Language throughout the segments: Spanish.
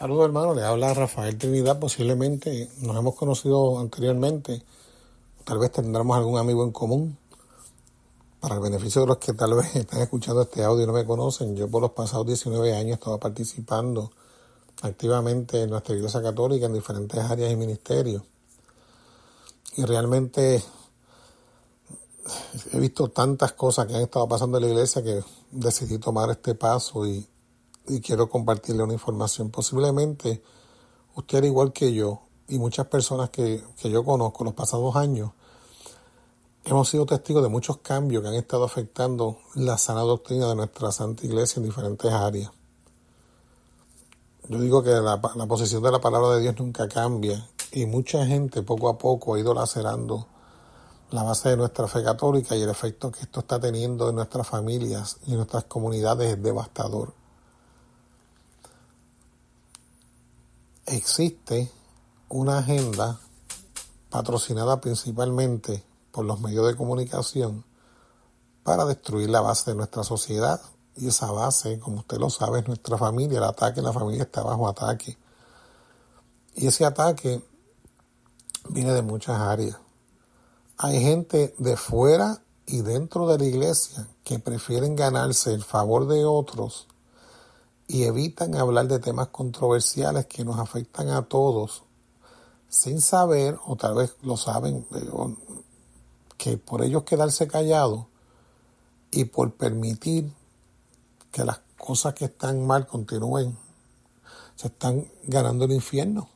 Saludos hermano, le habla Rafael Trinidad, posiblemente nos hemos conocido anteriormente, tal vez tendremos algún amigo en común. Para el beneficio de los que tal vez están escuchando este audio y no me conocen, yo por los pasados 19 años estaba participando activamente en nuestra iglesia católica en diferentes áreas y ministerios. Y realmente he visto tantas cosas que han estado pasando en la iglesia que decidí tomar este paso y y quiero compartirle una información. Posiblemente usted, al igual que yo, y muchas personas que, que yo conozco los pasados años, hemos sido testigos de muchos cambios que han estado afectando la sana doctrina de nuestra Santa Iglesia en diferentes áreas. Yo digo que la posición de la palabra de Dios nunca cambia y mucha gente poco a poco ha ido lacerando la base de nuestra fe católica y el efecto que esto está teniendo en nuestras familias y en nuestras comunidades es devastador. Existe una agenda patrocinada principalmente por los medios de comunicación para destruir la base de nuestra sociedad. Y esa base, como usted lo sabe, es nuestra familia. El ataque, la familia está bajo ataque. Y ese ataque viene de muchas áreas. Hay gente de fuera y dentro de la iglesia que prefieren ganarse el favor de otros y evitan hablar de temas controversiales que nos afectan a todos sin saber, o tal vez lo saben, eh, que por ellos quedarse callados y por permitir que las cosas que están mal continúen, se están ganando el infierno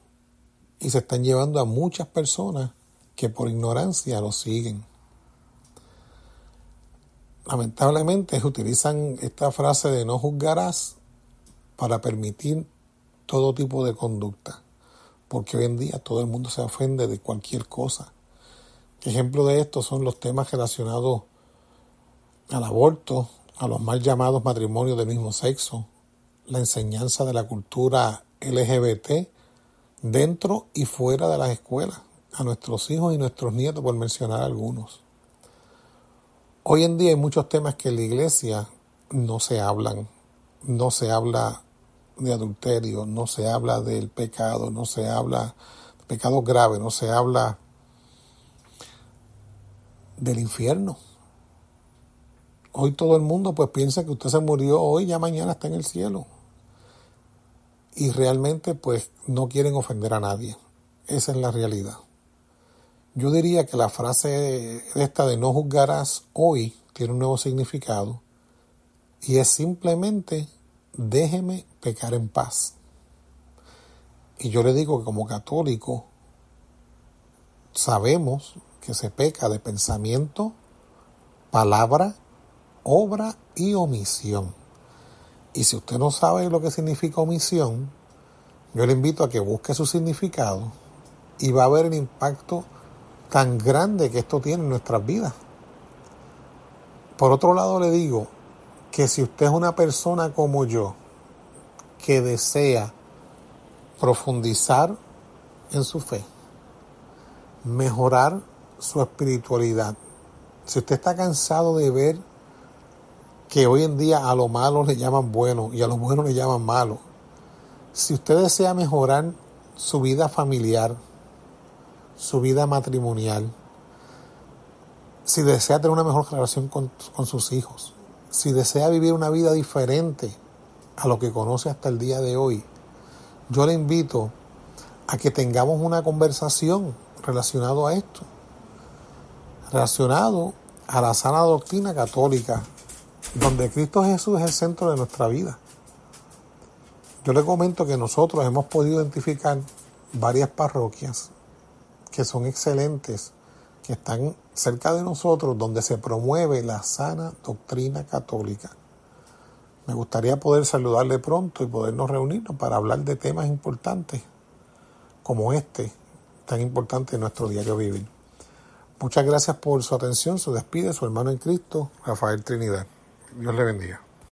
y se están llevando a muchas personas que por ignorancia lo siguen. Lamentablemente utilizan esta frase de no juzgarás para permitir todo tipo de conducta, porque hoy en día todo el mundo se ofende de cualquier cosa. Ejemplo de esto son los temas relacionados al aborto, a los mal llamados matrimonios del mismo sexo, la enseñanza de la cultura LGBT dentro y fuera de las escuelas, a nuestros hijos y nuestros nietos, por mencionar algunos. Hoy en día hay muchos temas que en la iglesia no se hablan, no se habla de adulterio, no se habla del pecado, no se habla de pecado grave, no se habla del infierno. Hoy todo el mundo pues piensa que usted se murió hoy, ya mañana está en el cielo. Y realmente pues no quieren ofender a nadie. Esa es la realidad. Yo diría que la frase esta de no juzgarás hoy tiene un nuevo significado y es simplemente déjeme pecar en paz. Y yo le digo que como católico sabemos que se peca de pensamiento, palabra, obra y omisión. Y si usted no sabe lo que significa omisión, yo le invito a que busque su significado y va a ver el impacto tan grande que esto tiene en nuestras vidas. Por otro lado le digo, que si usted es una persona como yo, que desea profundizar en su fe, mejorar su espiritualidad, si usted está cansado de ver que hoy en día a lo malo le llaman bueno y a lo bueno le llaman malo, si usted desea mejorar su vida familiar, su vida matrimonial, si desea tener una mejor relación con, con sus hijos, si desea vivir una vida diferente a lo que conoce hasta el día de hoy, yo le invito a que tengamos una conversación relacionado a esto, relacionado a la sana doctrina católica, donde Cristo Jesús es el centro de nuestra vida. Yo le comento que nosotros hemos podido identificar varias parroquias que son excelentes que están cerca de nosotros donde se promueve la sana doctrina católica. Me gustaría poder saludarle pronto y podernos reunirnos para hablar de temas importantes como este, tan importante en nuestro diario vivir. Muchas gracias por su atención. Se despide su hermano en Cristo, Rafael Trinidad. Dios le bendiga.